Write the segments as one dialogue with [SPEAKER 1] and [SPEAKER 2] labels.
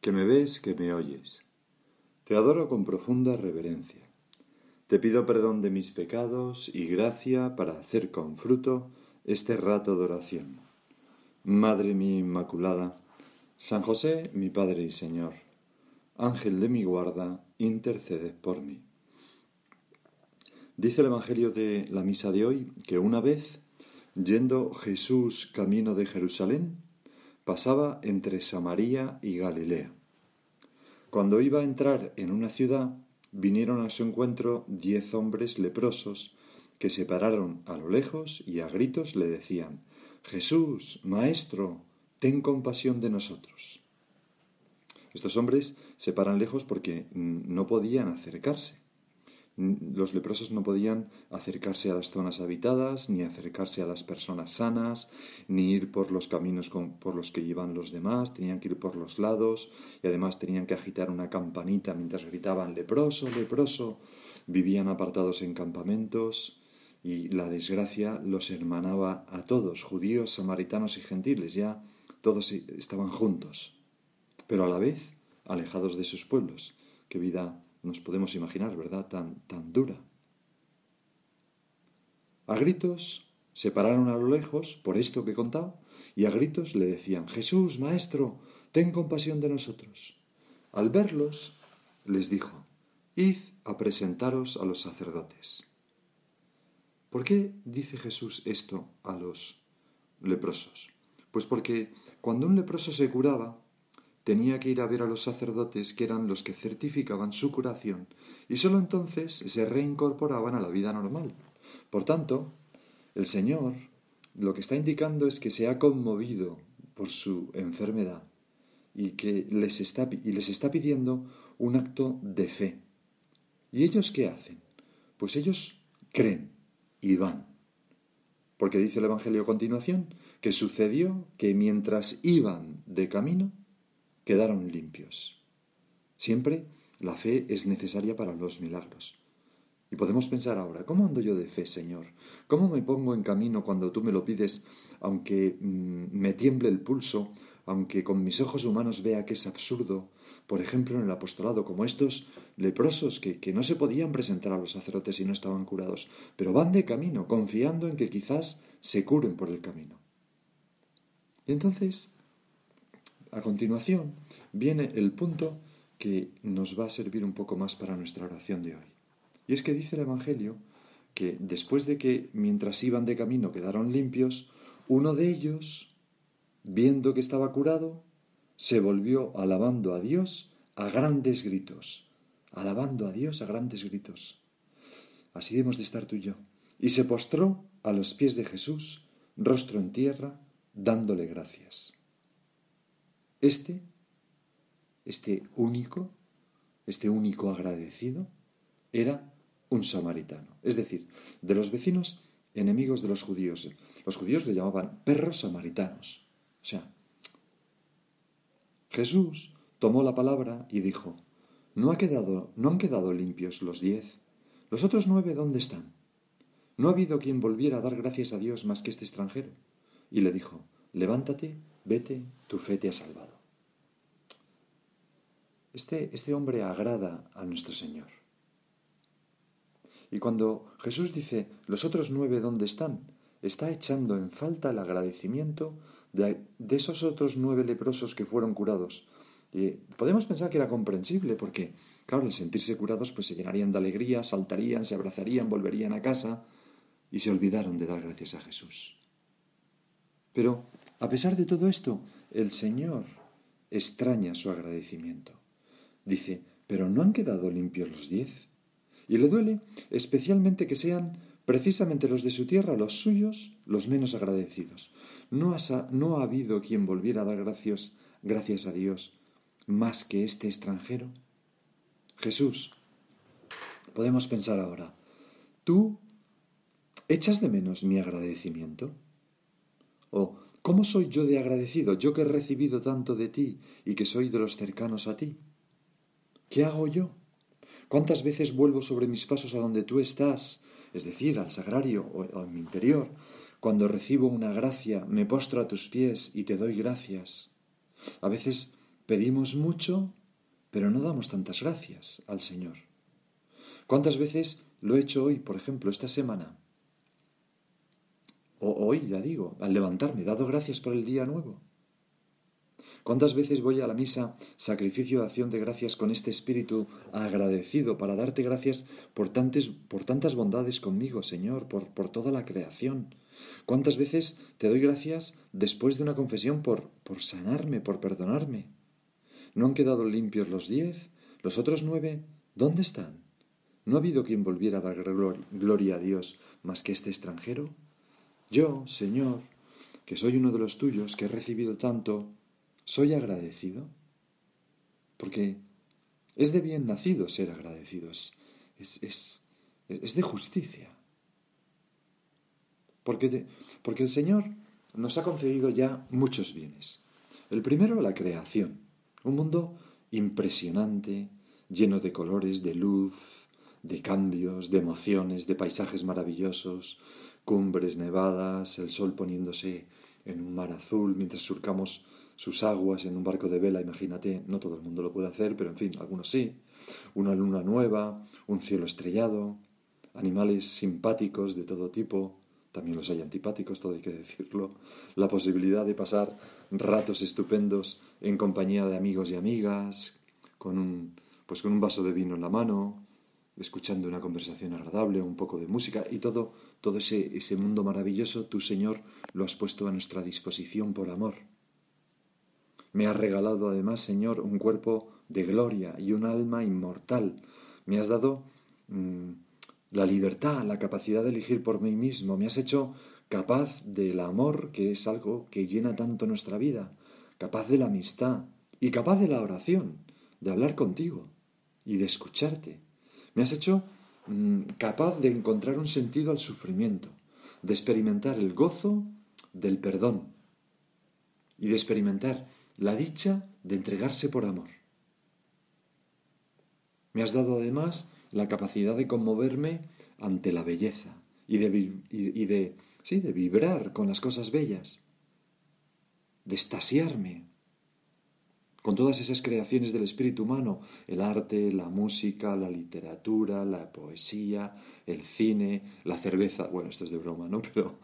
[SPEAKER 1] que me ves, que me oyes. Te adoro con profunda reverencia. Te pido perdón de mis pecados y gracia para hacer con fruto este rato de oración. Madre mía Inmaculada, San José, mi Padre y Señor, Ángel de mi guarda, interceded por mí. Dice el Evangelio de la misa de hoy que una vez, yendo Jesús camino de Jerusalén, pasaba entre Samaria y Galilea. Cuando iba a entrar en una ciudad, vinieron a su encuentro diez hombres leprosos que se pararon a lo lejos y a gritos le decían, Jesús, Maestro, ten compasión de nosotros. Estos hombres se paran lejos porque no podían acercarse. Los leprosos no podían acercarse a las zonas habitadas, ni acercarse a las personas sanas, ni ir por los caminos por los que iban los demás, tenían que ir por los lados y además tenían que agitar una campanita mientras gritaban leproso, leproso. Vivían apartados en campamentos y la desgracia los hermanaba a todos, judíos, samaritanos y gentiles, ya todos estaban juntos, pero a la vez alejados de sus pueblos. Qué vida nos podemos imaginar, ¿verdad? Tan, tan dura. A gritos se pararon a lo lejos, por esto que he contado, y a gritos le decían, Jesús, Maestro, ten compasión de nosotros. Al verlos, les dijo, Id a presentaros a los sacerdotes. ¿Por qué dice Jesús esto a los leprosos? Pues porque cuando un leproso se curaba, tenía que ir a ver a los sacerdotes que eran los que certificaban su curación y sólo entonces se reincorporaban a la vida normal. Por tanto, el Señor lo que está indicando es que se ha conmovido por su enfermedad y que les está, y les está pidiendo un acto de fe. ¿Y ellos qué hacen? Pues ellos creen y van. Porque dice el Evangelio a continuación que sucedió que mientras iban de camino, quedaron limpios. Siempre la fe es necesaria para los milagros. Y podemos pensar ahora, ¿cómo ando yo de fe, Señor? ¿Cómo me pongo en camino cuando tú me lo pides, aunque mm, me tiemble el pulso, aunque con mis ojos humanos vea que es absurdo? Por ejemplo, en el apostolado, como estos leprosos que, que no se podían presentar a los sacerdotes y no estaban curados, pero van de camino, confiando en que quizás se curen por el camino. Y entonces a continuación viene el punto que nos va a servir un poco más para nuestra oración de hoy. Y es que dice el Evangelio que después de que mientras iban de camino quedaron limpios, uno de ellos, viendo que estaba curado, se volvió alabando a Dios a grandes gritos, alabando a Dios a grandes gritos. Así debemos de estar tú y yo. Y se postró a los pies de Jesús, rostro en tierra, dándole gracias. Este, este único, este único agradecido, era un samaritano. Es decir, de los vecinos enemigos de los judíos. Los judíos le llamaban perros samaritanos. O sea, Jesús tomó la palabra y dijo, ¿no, ha quedado, ¿no han quedado limpios los diez? ¿Los otros nueve dónde están? No ha habido quien volviera a dar gracias a Dios más que este extranjero. Y le dijo, levántate, vete, tu fe te ha salvado. Este, este hombre agrada a nuestro Señor. Y cuando Jesús dice, los otros nueve dónde están, está echando en falta el agradecimiento de, esos otros nueve leprosos que fueron curados. Y podemos pensar que era comprensible, porque, claro, al sentirse curados, pues se llenarían de alegría, saltarían, se abrazarían, volverían a casa, y se olvidaron de dar gracias a Jesús. Pero, a pesar de todo esto, el Señor extraña su agradecimiento. Dice, pero ¿no han quedado limpios los diez? Y le duele especialmente que sean precisamente los de su tierra, los suyos, los menos agradecidos. No ha, no ha habido quien volviera a dar gracias, gracias a Dios más que este extranjero? Jesús, podemos pensar ahora, ¿tú echas de menos mi agradecimiento? ¿O cómo soy yo de agradecido, yo que he recibido tanto de ti y que soy de los cercanos a ti? ¿Qué hago yo? ¿Cuántas veces vuelvo sobre mis pasos a donde tú estás, es decir, al sagrario o, en mi interior? Cuando recibo una gracia, me postro a tus pies y te doy gracias. A veces pedimos mucho, pero no damos tantas gracias al Señor. ¿Cuántas veces lo he hecho hoy, por ejemplo, esta semana? O hoy, ya digo, al levantarme, he dado gracias por el día nuevo. ¿Cuántas veces voy a la misa, sacrificio de acción de gracias con este espíritu agradecido para darte gracias por, por tantas bondades conmigo, Señor, por, por toda la creación? ¿Cuántas veces te doy gracias después de una confesión por, por sanarme, por perdonarme? ¿No han quedado limpios los diez? ¿Los otros nueve? ¿Dónde están? ¿No ha habido quien volviera a dar gloria a Dios más que este extranjero? Yo, Señor, que soy uno de los tuyos, que he recibido tanto, ¿soy agradecido? Porque es de bien nacido ser agradecido, es, es, es, de justicia. Porque, porque el Señor nos ha concedido ya muchos bienes. El primero, la creación, un mundo impresionante, lleno de colores, de luz, de cambios, de emociones, de paisajes maravillosos, cumbres nevadas, el sol poniéndose en un mar azul mientras surcamos sus aguas en un barco de vela, imagínate, no todo el mundo lo puede hacer, pero en fin, algunos sí, una luna nueva, un cielo estrellado, animales simpáticos de todo tipo, también los hay antipáticos, todo hay que decirlo, la posibilidad de pasar ratos estupendos en compañía de amigos y amigas, con un, pues con un vaso de vino en la mano, escuchando una conversación agradable, un poco de música y todo, todo ese, ese mundo maravilloso, tú, Señor, lo has puesto a nuestra disposición por amor. Me has regalado además, Señor, un cuerpo de gloria y un alma inmortal. Me has dado mm, la libertad, la capacidad de elegir por mí mismo. Me has hecho capaz del amor, que es algo que llena tanto nuestra vida, capaz de la amistad y capaz de la oración, de hablar contigo y de escucharte. Me has hecho mm, capaz de encontrar un sentido al sufrimiento, de experimentar el gozo del perdón y de experimentar la dicha de entregarse por amor. Me has dado además la capacidad de conmoverme ante la belleza y de, sí, de vibrar con las cosas bellas, de estasiarme con todas esas creaciones del espíritu humano, el arte, la música, la literatura, la poesía, el cine, la cerveza, bueno, esto es de broma, ¿no? Pero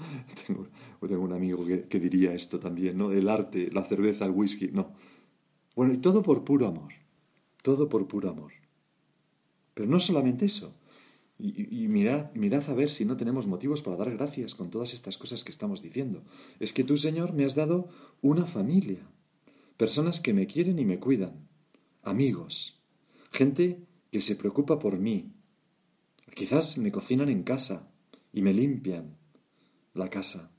[SPEAKER 1] tengo, un amigo que, que, diría esto también, ¿no? El arte, la cerveza, el whisky, no. Bueno, y todo por puro amor, todo por puro amor. Pero no solamente eso, y, y, mirad, mirad a ver si no tenemos motivos para dar gracias con todas estas cosas que estamos diciendo. Es que tú, Señor, me has dado una familia personas que me quieren y me cuidan, amigos, gente que se preocupa por mí. Quizás me cocinan en casa y me limpian la casa.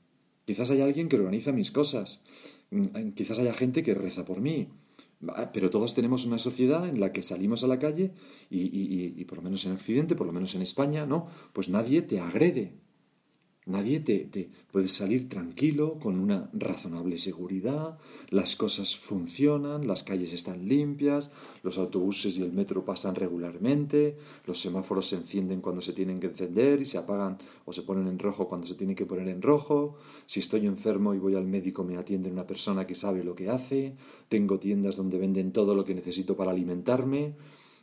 [SPEAKER 1] Quizás hay alguien que organiza mis cosas. Mm, quizás haya gente que reza por mí. Pero todos tenemos una sociedad en la que salimos a la calle y, y por lo menos en Occidente, por lo menos en España, ¿no? Pues nadie te agrede, Nadie te, te, puede salir tranquilo, con una razonable seguridad, las cosas funcionan, las calles están limpias, los autobuses y el metro pasan regularmente, los semáforos se encienden cuando se tienen que encender y se apagan o se ponen en rojo cuando se tienen que poner en rojo, si estoy enfermo y voy al médico me atiende una persona que sabe lo que hace, tengo tiendas donde venden todo lo que necesito para alimentarme,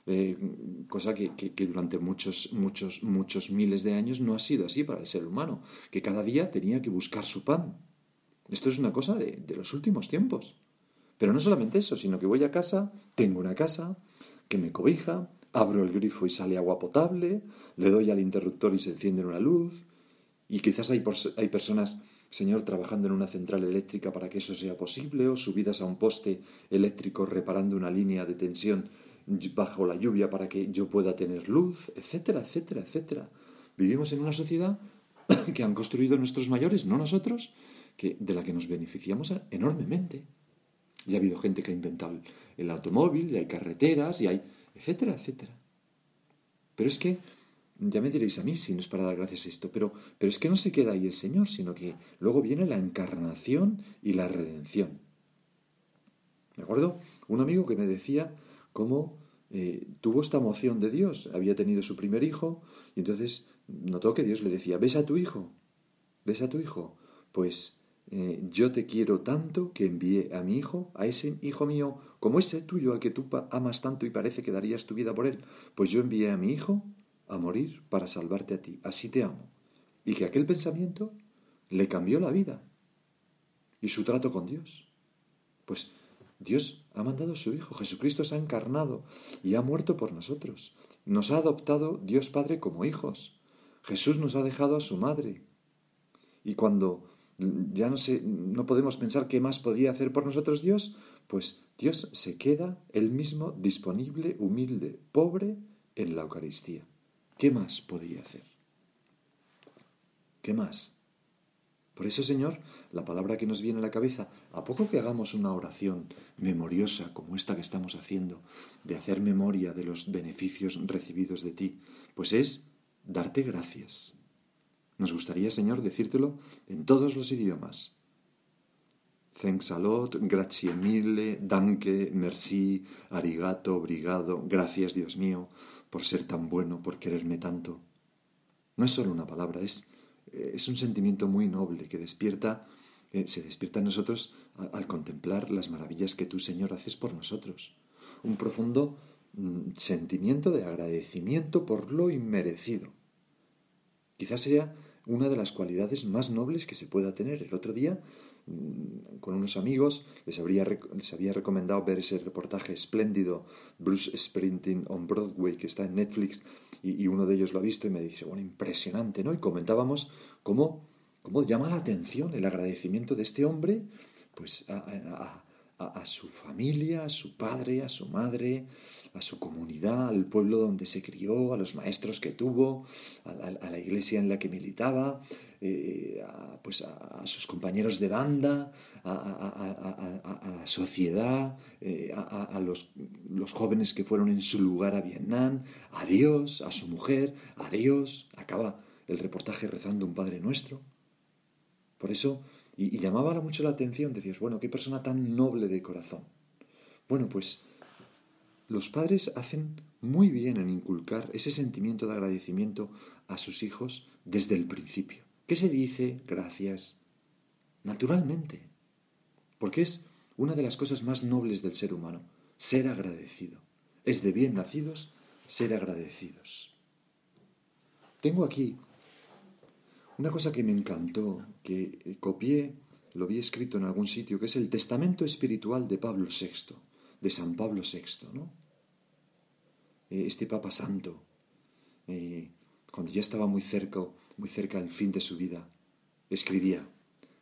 [SPEAKER 1] eh, cosa que, durante muchos, muchos, muchos miles de años no ha sido así para el ser humano, que cada día tenía que buscar su pan. Esto es una cosa de, de los últimos tiempos. Pero no solamente eso, sino que voy a casa, tengo una casa que me cobija, abro el grifo y sale agua potable, le doy al interruptor y se enciende una luz, y quizás hay, hay personas, Señor, trabajando en una central eléctrica para que eso sea posible, o subidas a un poste eléctrico reparando una línea de tensión bajo la lluvia para que yo pueda tener luz, etcétera, etcétera, etcétera. Vivimos en una sociedad que han construido nuestros mayores, no nosotros, que, de la que nos beneficiamos enormemente. Y ha habido gente que ha inventado el automóvil, y hay carreteras, y hay, etcétera, etcétera. Pero es que, ya me diréis a mí si no es para dar gracias a esto, pero, pero es que no se queda ahí el Señor, sino que luego viene la encarnación y la redención. ¿De acuerdo? Un amigo que me decía cómo eh, tuvo esta emoción de Dios. Había tenido su primer hijo y entonces notó que Dios le decía, ¿ves a tu hijo? ¿Ves a tu hijo? Pues eh, yo te quiero tanto que envié a mi hijo, a ese hijo mío, como ese tuyo al que tú amas tanto y parece que darías tu vida por él. Pues yo envié a mi hijo a morir para salvarte a ti. Así te amo. Y que aquel pensamiento le cambió la vida y su trato con Dios. Pues Dios ha mandado a su Hijo, Jesucristo se ha encarnado y ha muerto por nosotros. Nos ha adoptado Dios Padre como hijos. Jesús nos ha dejado a su madre. Y cuando ya no, no podemos pensar qué más podía hacer por nosotros Dios, pues Dios se queda él mismo disponible, humilde, pobre en la Eucaristía. ¿Qué más podía hacer? ¿Qué más? Por eso, Señor, la palabra que nos viene a la cabeza, a poco que hagamos una oración memoriosa como esta que estamos haciendo, de hacer memoria de los beneficios recibidos de ti, pues es darte gracias. Nos gustaría, Señor, decírtelo en todos los idiomas. Thanks a lot, grazie mille, danke, merci, arigato, obrigado, gracias Dios mío, por ser tan bueno, por quererme tanto. No es solo una palabra, es es un sentimiento muy noble que despierta, eh, se despierta en nosotros al, contemplar las maravillas que tú, Señor, haces por nosotros. Un profundo mm, sentimiento de agradecimiento por lo inmerecido. Quizás sea una de las cualidades más nobles que se pueda tener. El otro día con unos amigos, les, les había recomendado ver ese reportaje espléndido, Bruce Sprinting on Broadway, que está en Netflix, y, uno de ellos lo ha visto y me dice, bueno, impresionante, ¿no? Y comentábamos cómo, cómo llama la atención el agradecimiento de este hombre, pues a su familia, a su padre, a su madre, a su comunidad, al pueblo donde se crió, a los maestros que tuvo, a la, iglesia en la que militaba, eh, a, pues a, sus compañeros de banda, a, la sociedad, eh, a, los, los, jóvenes que fueron en su lugar a Vietnam, a Dios, a su mujer, a Dios. Acaba el reportaje rezando un Padre Nuestro. Por eso, y, y llamaba mucho la atención, decías, bueno, qué persona tan noble de corazón. Bueno, pues los padres hacen muy bien en inculcar ese sentimiento de agradecimiento a sus hijos desde el principio. ¿Qué se dice? Gracias. Naturalmente. Porque es una de las cosas más nobles del ser humano, ser agradecido. Es de bien nacidos ser agradecidos. Tengo aquí una cosa que me encantó, que copié, lo vi escrito en algún sitio, que es el Testamento Espiritual de Pablo VI de San Pablo VI, ¿no? Eh, este Papa Santo, eh, cuando ya estaba muy cerca, muy cerca al fin de su vida, escribía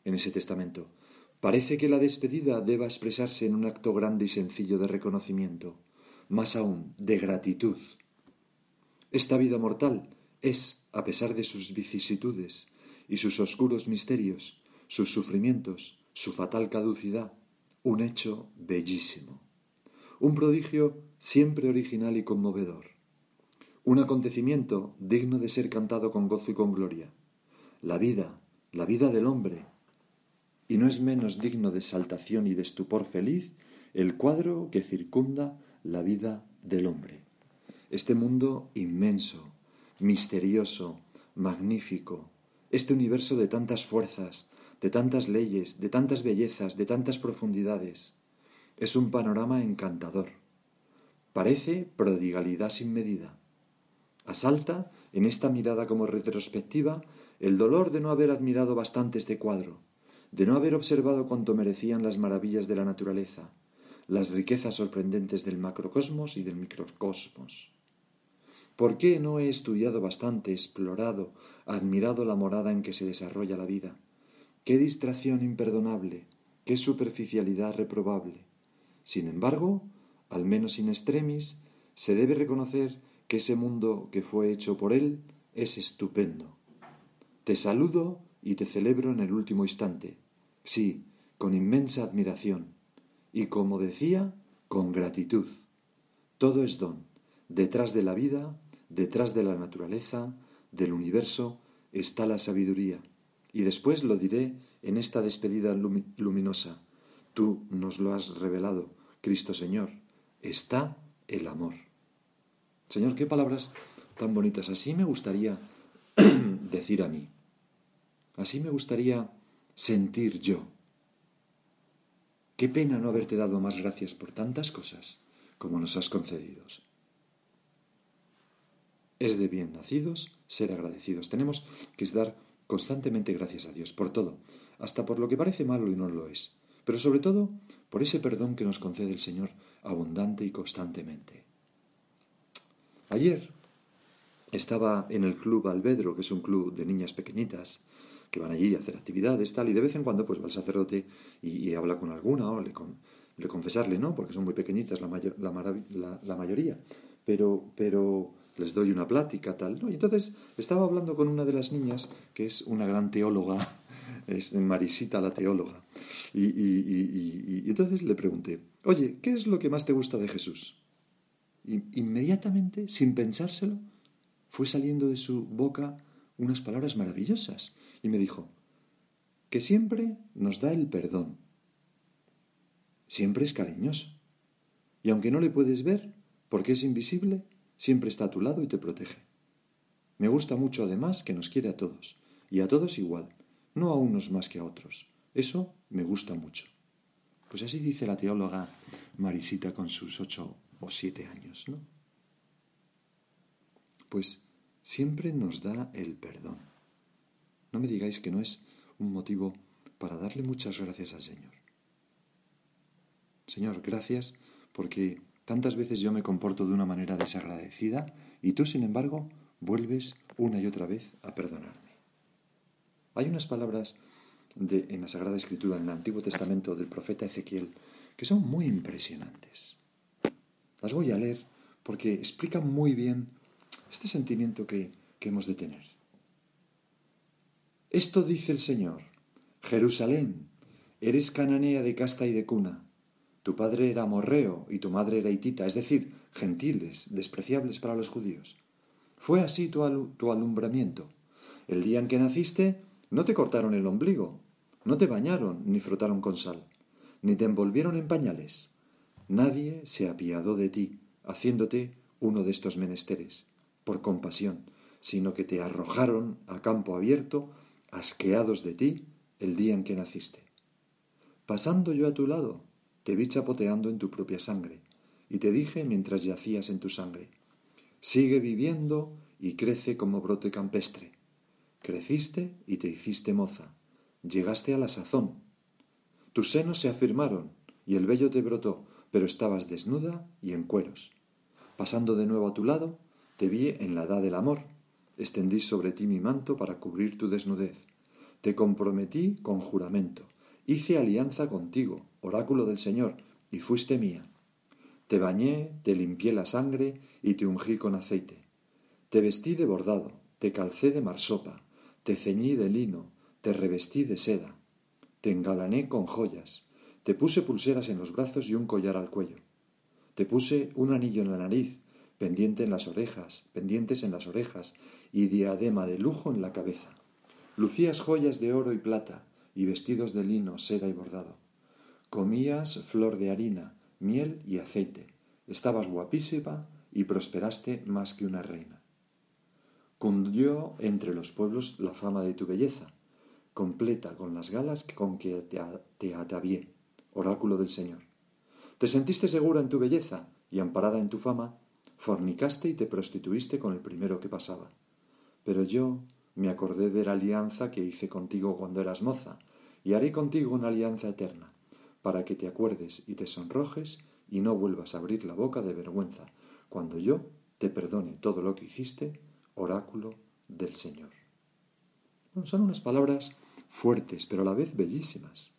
[SPEAKER 1] en ese testamento, parece que la despedida deba expresarse en un acto grande y sencillo de reconocimiento, más aún de gratitud. Esta vida mortal es, a pesar de sus vicisitudes y sus oscuros misterios, sus sufrimientos, su fatal caducidad, un hecho bellísimo. Un prodigio siempre original y conmovedor, un acontecimiento digno de ser cantado con gozo y con gloria, la vida, la vida del hombre, y no es menos digno de exaltación y de estupor feliz el cuadro que circunda la vida del hombre. Este mundo inmenso, misterioso, magnífico, este universo de tantas fuerzas, de tantas leyes, de tantas bellezas, de tantas profundidades, es un panorama encantador. Parece prodigalidad sin medida. Asalta, en esta mirada como retrospectiva, el dolor de no haber admirado bastante este cuadro, de no haber observado cuanto merecían las maravillas de la naturaleza, las riquezas sorprendentes del macrocosmos y del microcosmos. ¿Por qué no he estudiado bastante, explorado, admirado la morada en que se desarrolla la vida? Qué distracción imperdonable, qué superficialidad reprobable. Sin embargo, al menos in extremis, se debe reconocer que ese mundo que fue hecho por Él es estupendo. Te saludo y te celebro en el último instante, sí, con inmensa admiración, y como decía, con gratitud. Todo es don. Detrás de la vida, detrás de la naturaleza, del universo, está la sabiduría. Y después lo diré en esta despedida luminosa. Tú nos lo has revelado, Cristo Señor. Está el amor. Señor, qué palabras tan bonitas. Así me gustaría decir a mí. Así me gustaría sentir yo. Qué pena no haberte dado más gracias por tantas cosas como nos has concedido. Es de bien nacidos ser agradecidos. Tenemos que dar constantemente gracias a Dios por todo, hasta por lo que parece malo y no lo es, pero sobre todo por ese perdón que nos concede el Señor abundante y constantemente. Ayer estaba en el club Albedro, que es un club de niñas pequeñitas, que van allí a hacer actividades, tal, y de vez en cuando pues va el sacerdote y, habla con alguna o le, con, le, confesarle, ¿no? Porque son muy pequeñitas la, mayoría, pero, les doy una plática, tal. Y entonces estaba hablando con una de las niñas, que es una gran teóloga, es Marisita la teóloga, y entonces le pregunté, oye, ¿qué es lo que más te gusta de Jesús? Inmediatamente, sin pensárselo, fue saliendo de su boca unas palabras maravillosas y me dijo, que siempre nos da el perdón. Siempre es cariñoso. Y aunque no le puedes ver, porque es invisible, siempre está a tu lado y te protege. Me gusta mucho además que nos quiere a todos, y a todos igual, no a unos más que a otros. Eso me gusta mucho. Pues así dice la teóloga Marisita con sus ocho o siete años, ¿no? Pues siempre nos da el perdón. No me digáis que no es un motivo para darle muchas gracias al Señor. Señor, gracias porque tantas veces yo me comporto de una manera desagradecida y tú, sin embargo, vuelves una y otra vez a perdonarme. Hay unas palabras en la Sagrada Escritura, en el Antiguo Testamento del profeta Ezequiel, que son muy impresionantes. Las voy a leer porque explican muy bien este sentimiento que, que hemos de tener. Esto dice el Señor, Jerusalén, eres cananea de casta y de cuna. Tu padre era morreo y tu madre era hitita, es decir, gentiles, despreciables para los judíos. Fue así tu, tu alumbramiento. El día en que naciste, no te cortaron el ombligo, no te bañaron ni frotaron con sal, ni te envolvieron en pañales. Nadie se apiadó de ti, haciéndote uno de estos menesteres, por compasión, sino que te arrojaron a campo abierto, asqueados de ti, el día en que naciste. Pasando yo a tu lado, te vi chapoteando en tu propia sangre, y te dije mientras yacías en tu sangre, sigue viviendo y crece como brote campestre. Creciste y te hiciste moza, llegaste a la sazón. Tus senos se afirmaron y el vello te brotó, pero estabas desnuda y en cueros. Pasando de nuevo a tu lado, te vi en la edad del amor. Extendí sobre ti mi manto para cubrir tu desnudez. Te comprometí con juramento. Hice alianza contigo, oráculo del Señor, y fuiste mía. Te bañé, te limpié la sangre y te ungí con aceite. Te vestí de bordado, te calcé de marsopa, te ceñí de lino, te revestí de seda. Te engalané con joyas, te puse pulseras en los brazos y un collar al cuello. Te puse un anillo en la nariz, pendiente en las orejas, pendientes en las orejas, y diadema de lujo en la cabeza. Lucías joyas de oro y plata, y vestidos de lino, seda y bordado. Comías flor de harina, miel y aceite. Estabas guapísima y prosperaste más que una reina. Cundió entre los pueblos la fama de tu belleza, completa con las galas con que te atavié oráculo del Señor. Te sentiste segura en tu belleza y amparada en tu fama, fornicaste y te prostituiste con el primero que pasaba. Pero yo me acordé de la alianza que hice contigo cuando eras moza, y haré contigo una alianza eterna, para que te acuerdes y te sonrojes y no vuelvas a abrir la boca de vergüenza, cuando yo te perdone todo lo que hiciste, oráculo del Señor. son unas palabras fuertes, pero a la vez bellísimas.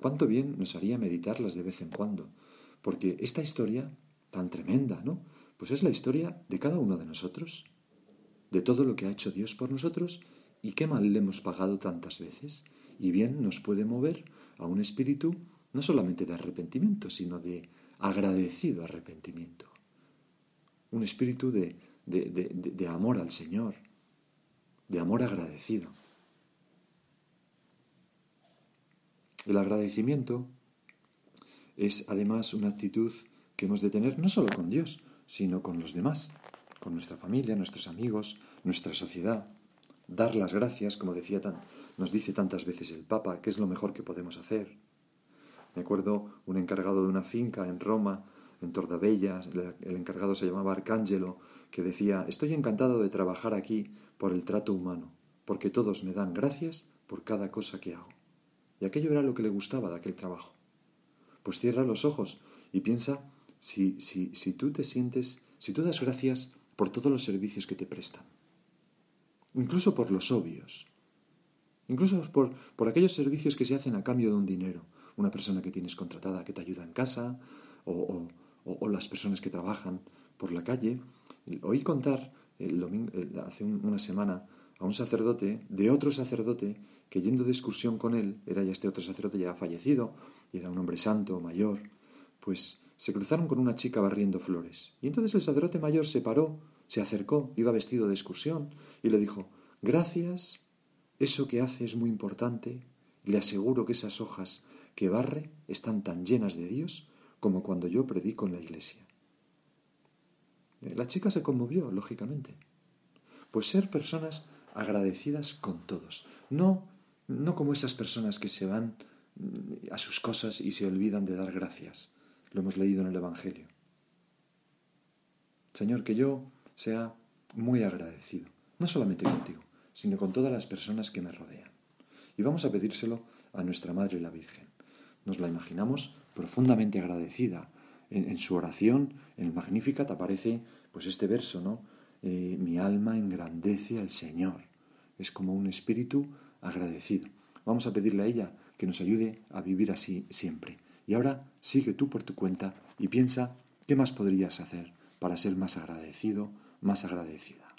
[SPEAKER 1] Cuánto bien nos haría meditarlas de vez en cuando, porque esta historia tan tremenda, ¿no? Pues es la historia de cada uno de nosotros, de todo lo que ha hecho Dios por nosotros y qué mal le hemos pagado tantas veces, y bien nos puede mover a un espíritu no solamente de arrepentimiento, sino de agradecido arrepentimiento. Un espíritu de, de, amor al Señor, de amor agradecido. El agradecimiento es además una actitud que hemos de tener no solo con Dios, sino con los demás, con nuestra familia, nuestros amigos, nuestra sociedad. Dar las gracias, como decía tan, nos dice tantas veces el Papa, que es lo mejor que podemos hacer. Me acuerdo un encargado de una finca en Roma, en Tordabella, el encargado se llamaba Arcángelo, que decía, estoy encantado de trabajar aquí por el trato humano, porque todos me dan gracias por cada cosa que hago. Y aquello era lo que le gustaba de aquel trabajo. Pues cierra los ojos y piensa si, si, si tú te sientes, si tú das gracias por todos los servicios que te prestan, incluso por los obvios, incluso por, por aquellos servicios que se hacen a cambio de un dinero, una persona que tienes contratada que te ayuda en casa, o, o, las personas que trabajan por la calle. Oí contar el domingo, hace una semana a un sacerdote de otro sacerdote que yendo de excursión con él, era ya este otro sacerdote ya fallecido, y era un hombre santo, mayor, pues se cruzaron con una chica barriendo flores. Y entonces el sacerdote mayor se paró, se acercó, iba vestido de excursión, y le dijo, Gracias, eso que hace es muy importante, le aseguro que esas hojas que barre están tan llenas de Dios como cuando yo predico en la iglesia. Eh, la chica se conmovió, lógicamente. Pues ser personas agradecidas con todos, no, no como esas personas que se van mm, a sus cosas y se olvidan de dar gracias. Lo hemos leído en el Evangelio. Señor, que yo sea muy agradecido, no solamente contigo, sino con todas las personas que me rodean. Y vamos a pedírselo a nuestra Madre la Virgen. Nos la imaginamos profundamente agradecida. En, su oración, en el Magnificat, aparece pues este verso, ¿no? Eh, mi alma engrandece al Señor. Es como un espíritu agradecido. Vamos a pedirle a ella que nos ayude a vivir así siempre. Y ahora sigue tú por tu cuenta y piensa qué más podrías hacer para ser más agradecido, más agradecida.